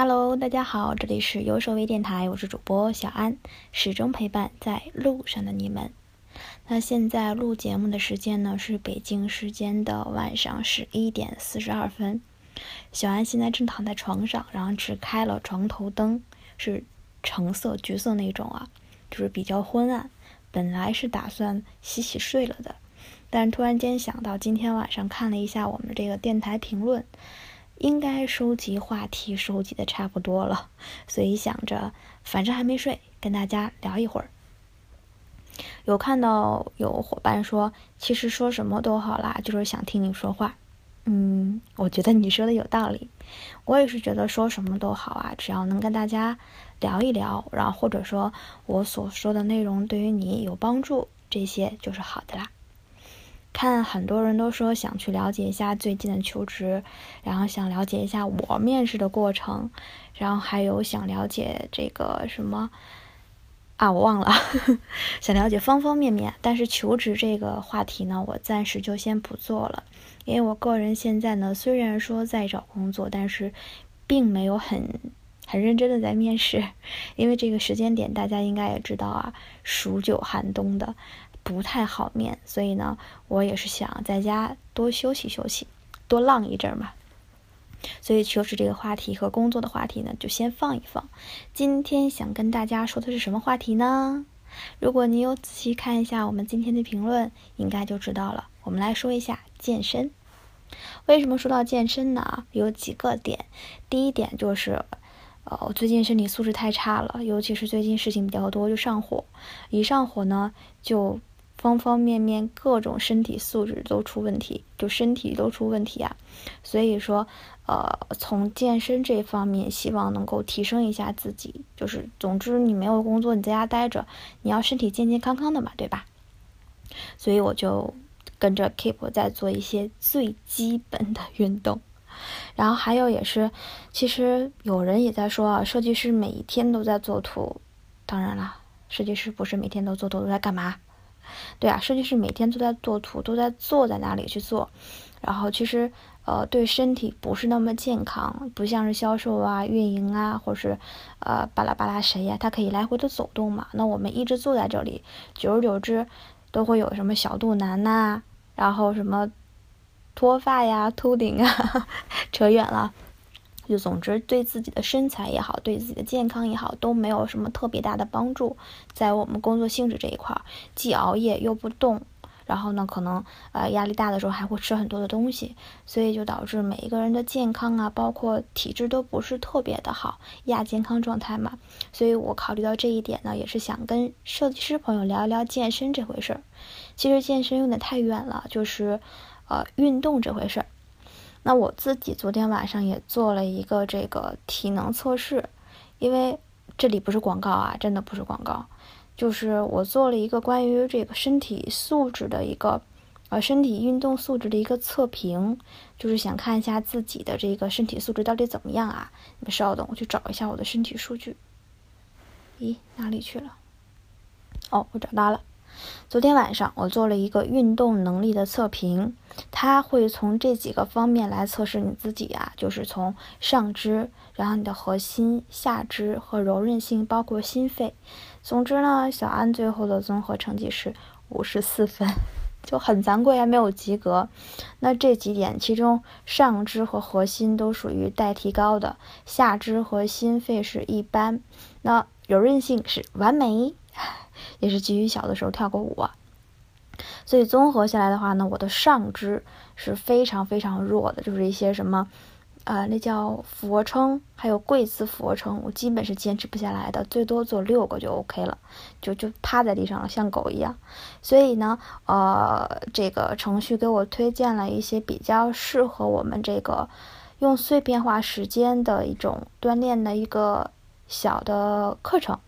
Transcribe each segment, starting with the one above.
Hello，大家好，这里是优手微电台，我是主播小安，始终陪伴在路上的你们。那现在录节目的时间呢是北京时间的晚上十一点四十二分。小安现在正躺在床上，然后只开了床头灯，是橙色、橘色那种啊，就是比较昏暗。本来是打算洗洗睡了的，但突然间想到今天晚上看了一下我们这个电台评论，应该收集话题收集的差不多了，所以想着反正还没睡，跟大家聊一会儿。有看到有伙伴说，其实说什么都好啦，就是想听你说话。嗯，我觉得你说的有道理，我也是觉得说什么都好啊，只要能跟大家聊一聊，然后或者说我所说的内容对于你有帮助，这些就是好的啦。看很多人都说想去了解一下最近的求职，然后想了解一下我面试的过程，然后还有想了解这个什么。啊，我忘了，想了解方方面面，但是求职这个话题呢，我暂时就先不做了，因为我个人现在呢，虽然说在找工作，但是并没有很很认真的在面试，因为这个时间点大家应该也知道啊，数九寒冬的不太好面，所以呢，我也是想在家多休息休息，多浪一阵儿嘛。所以求职这个话题和工作的话题呢，就先放一放。今天想跟大家说的是什么话题呢？如果你有仔细看一下我们今天的评论，应该就知道了。我们来说一下健身。为什么说到健身呢？有几个点。第一点就是，呃，我最近身体素质太差了，尤其是最近事情比较多，就上火。一上火呢，就。方方面面各种身体素质都出问题，就身体都出问题啊。所以说，呃，从健身这方面，希望能够提升一下自己。就是，总之你没有工作，你在家待着，你要身体健健康康的嘛，对吧？所以我就跟着 Keep 在做一些最基本的运动。然后还有也是，其实有人也在说啊，设计师每一天都在做图。当然了，设计师不是每天都做图，都在干嘛？对啊，设计师每天都在做图，都在坐在那里去做，然后其实呃对身体不是那么健康，不像是销售啊、运营啊，或是呃巴拉巴拉谁呀，他可以来回的走动嘛。那我们一直坐在这里，久而久之都会有什么小肚腩呐，然后什么脱发呀、秃顶啊，扯远了。就总之，对自己的身材也好，对自己的健康也好，都没有什么特别大的帮助。在我们工作性质这一块儿，既熬夜又不动，然后呢，可能呃压力大的时候还会吃很多的东西，所以就导致每一个人的健康啊，包括体质都不是特别的好，亚健康状态嘛。所以我考虑到这一点呢，也是想跟设计师朋友聊一聊健身这回事儿。其实健身有点太远了，就是呃运动这回事儿。那我自己昨天晚上也做了一个这个体能测试，因为这里不是广告啊，真的不是广告，就是我做了一个关于这个身体素质的一个，呃，身体运动素质的一个测评，就是想看一下自己的这个身体素质到底怎么样啊。你们稍等，我去找一下我的身体数据。咦，哪里去了？哦，我找到了。昨天晚上我做了一个运动能力的测评，它会从这几个方面来测试你自己啊，就是从上肢，然后你的核心、下肢和柔韧性，包括心肺。总之呢，小安最后的综合成绩是五十四分，就很惭愧还没有及格。那这几点，其中上肢和核心都属于待提高的，下肢和心肺是一般，那柔韧性是完美。也是基于小的时候跳过舞，所以综合下来的话呢，我的上肢是非常非常弱的，就是一些什么，呃，那叫俯卧撑，还有跪姿俯卧撑，我基本是坚持不下来的，最多做六个就 OK 了，就就趴在地上了，像狗一样。所以呢，呃，这个程序给我推荐了一些比较适合我们这个用碎片化时间的一种锻炼的一个小的课程。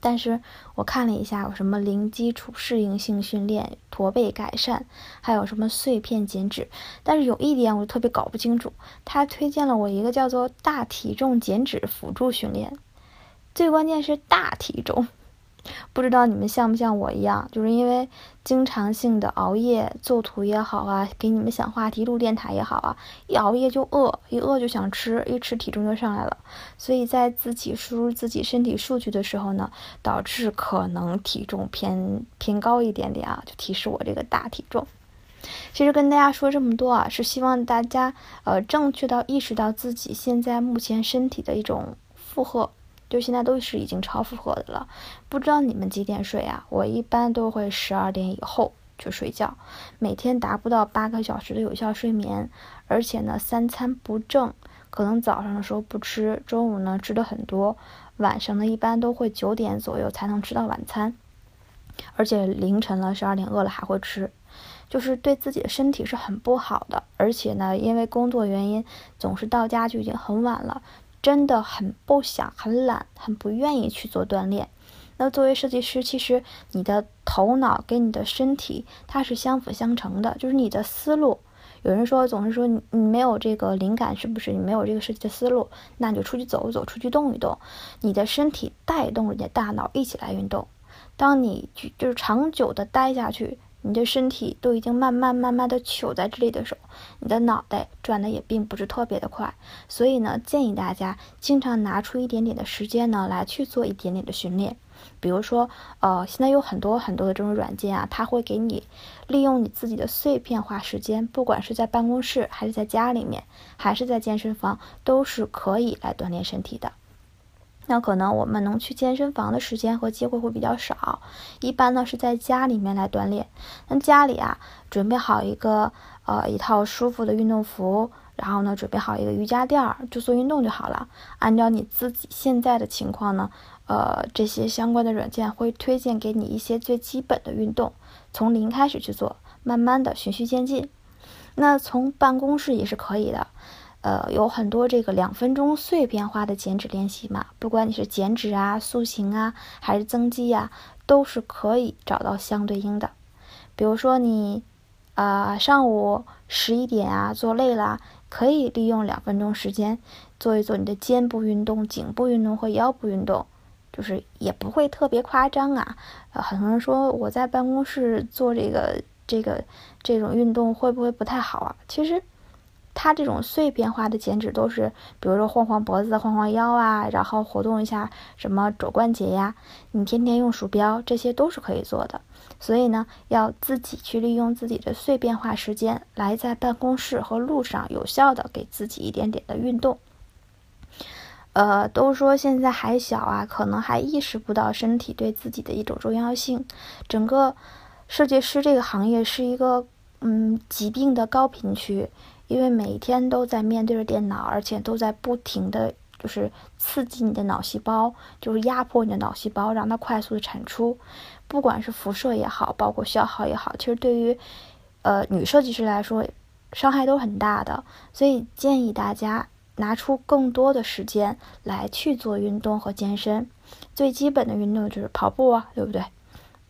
但是我看了一下，有什么零基础适应性训练、驼背改善，还有什么碎片减脂。但是有一点我特别搞不清楚，他推荐了我一个叫做大体重减脂辅助训练。最关键是大体重，不知道你们像不像我一样，就是因为经常性的熬夜做图也好啊，给你们想话题录电台也好啊，一熬夜就饿，一饿就想吃，一吃体重就上来了。所以在自己输入自己身体数据的时候呢，导致可能体重偏偏高一点点啊，就提示我这个大体重。其实跟大家说这么多啊，是希望大家呃正确到意识到自己现在目前身体的一种负荷。就现在都是已经超负荷的了，不知道你们几点睡啊？我一般都会十二点以后去睡觉，每天达不到八个小时的有效睡眠，而且呢三餐不正，可能早上的时候不吃，中午呢吃的很多，晚上呢一般都会九点左右才能吃到晚餐，而且凌晨了十二点饿了还会吃，就是对自己的身体是很不好的，而且呢因为工作原因总是到家就已经很晚了。真的很不想、很懒、很不愿意去做锻炼。那作为设计师，其实你的头脑跟你的身体它是相辅相成的，就是你的思路。有人说总是说你你没有这个灵感，是不是？你没有这个设计的思路，那你就出去走一走，出去动一动，你的身体带动着你的大脑一起来运动。当你就是长久的待下去。你的身体都已经慢慢慢慢的糗在这里的时候，你的脑袋转的也并不是特别的快，所以呢，建议大家经常拿出一点点的时间呢，来去做一点点的训练。比如说，呃，现在有很多很多的这种软件啊，它会给你利用你自己的碎片化时间，不管是在办公室，还是在家里面，还是在健身房，都是可以来锻炼身体的。那可能我们能去健身房的时间和机会会比较少，一般呢是在家里面来锻炼。那家里啊，准备好一个呃一套舒服的运动服，然后呢准备好一个瑜伽垫儿，就做运动就好了。按照你自己现在的情况呢，呃这些相关的软件会推荐给你一些最基本的运动，从零开始去做，慢慢的循序渐进。那从办公室也是可以的。呃，有很多这个两分钟碎片化的减脂练习嘛，不管你是减脂啊、塑形啊，还是增肌呀，都是可以找到相对应的。比如说你，啊，上午十一点啊做累了，可以利用两分钟时间做一做你的肩部运动、颈部运动和腰部运动，就是也不会特别夸张啊。呃，很多人说我在办公室做这个、这个、这种运动会不会不太好啊？其实。它这种碎片化的减脂都是，比如说晃晃脖子、晃晃腰啊，然后活动一下什么肘关节呀。你天天用鼠标，这些都是可以做的。所以呢，要自己去利用自己的碎片化时间，来在办公室和路上有效的给自己一点点的运动。呃，都说现在还小啊，可能还意识不到身体对自己的一种重要性。整个设计师这个行业是一个嗯疾病的高频区。因为每天都在面对着电脑，而且都在不停的就是刺激你的脑细胞，就是压迫你的脑细胞，让它快速的产出。不管是辐射也好，包括消耗也好，其实对于呃女设计师来说，伤害都很大的。所以建议大家拿出更多的时间来去做运动和健身。最基本的运动就是跑步啊，对不对？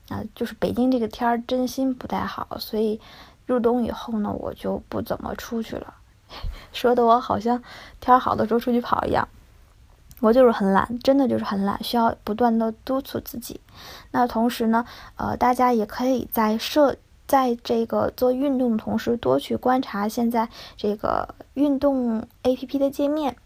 啊，就是北京这个天儿真心不太好，所以。入冬以后呢，我就不怎么出去了，说的我好像天好的时候出去跑一样。我就是很懒，真的就是很懒，需要不断的督促自己。那同时呢，呃，大家也可以在设在这个做运动的同时，多去观察现在这个运动 APP 的界面，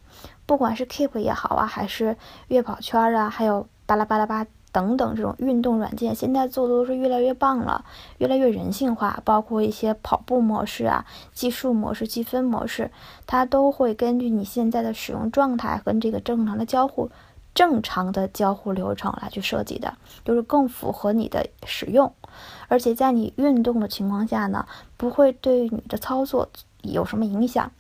不管是 Keep 也好啊，还是悦跑圈啊，还有巴拉巴拉巴。等等，这种运动软件现在做的都是越来越棒了，越来越人性化。包括一些跑步模式啊、计数模式、积分模式，它都会根据你现在的使用状态跟这个正常的交互、正常的交互流程来去设计的，就是更符合你的使用。而且在你运动的情况下呢，不会对你的操作有什么影响。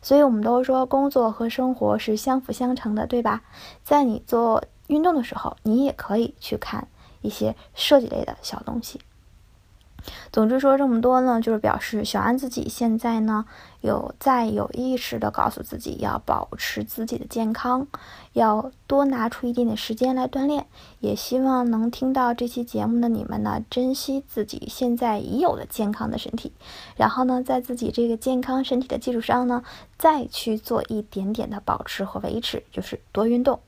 所以我们都说工作和生活是相辅相成的，对吧？在你做。运动的时候，你也可以去看一些设计类的小东西。总之说这么多呢，就是表示小安自己现在呢有在有意识的告诉自己要保持自己的健康，要多拿出一点点时间来锻炼。也希望能听到这期节目的你们呢，珍惜自己现在已有的健康的身体，然后呢，在自己这个健康身体的基础上呢，再去做一点点的保持和维持，就是多运动。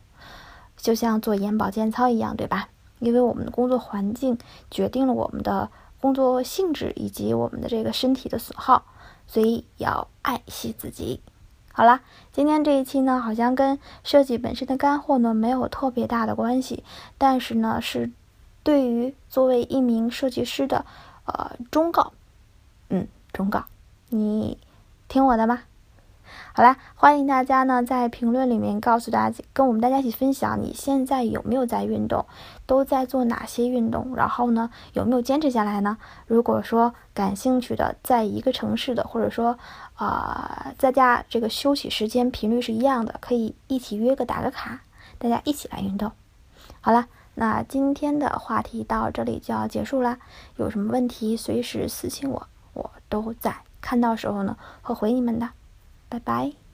就像做眼保健操一样，对吧？因为我们的工作环境决定了我们的工作性质以及我们的这个身体的损耗，所以要爱惜自己。好了，今天这一期呢，好像跟设计本身的干货呢没有特别大的关系，但是呢是对于作为一名设计师的呃忠告，嗯，忠告，你听我的吗？好啦，欢迎大家呢在评论里面告诉大家，跟我们大家一起分享你现在有没有在运动，都在做哪些运动，然后呢有没有坚持下来呢？如果说感兴趣的，在一个城市的，或者说啊在家这个休息时间频率是一样的，可以一起约个打个卡，大家一起来运动。好了，那今天的话题到这里就要结束啦，有什么问题随时私信我，我都在看到时候呢会回你们的。拜拜。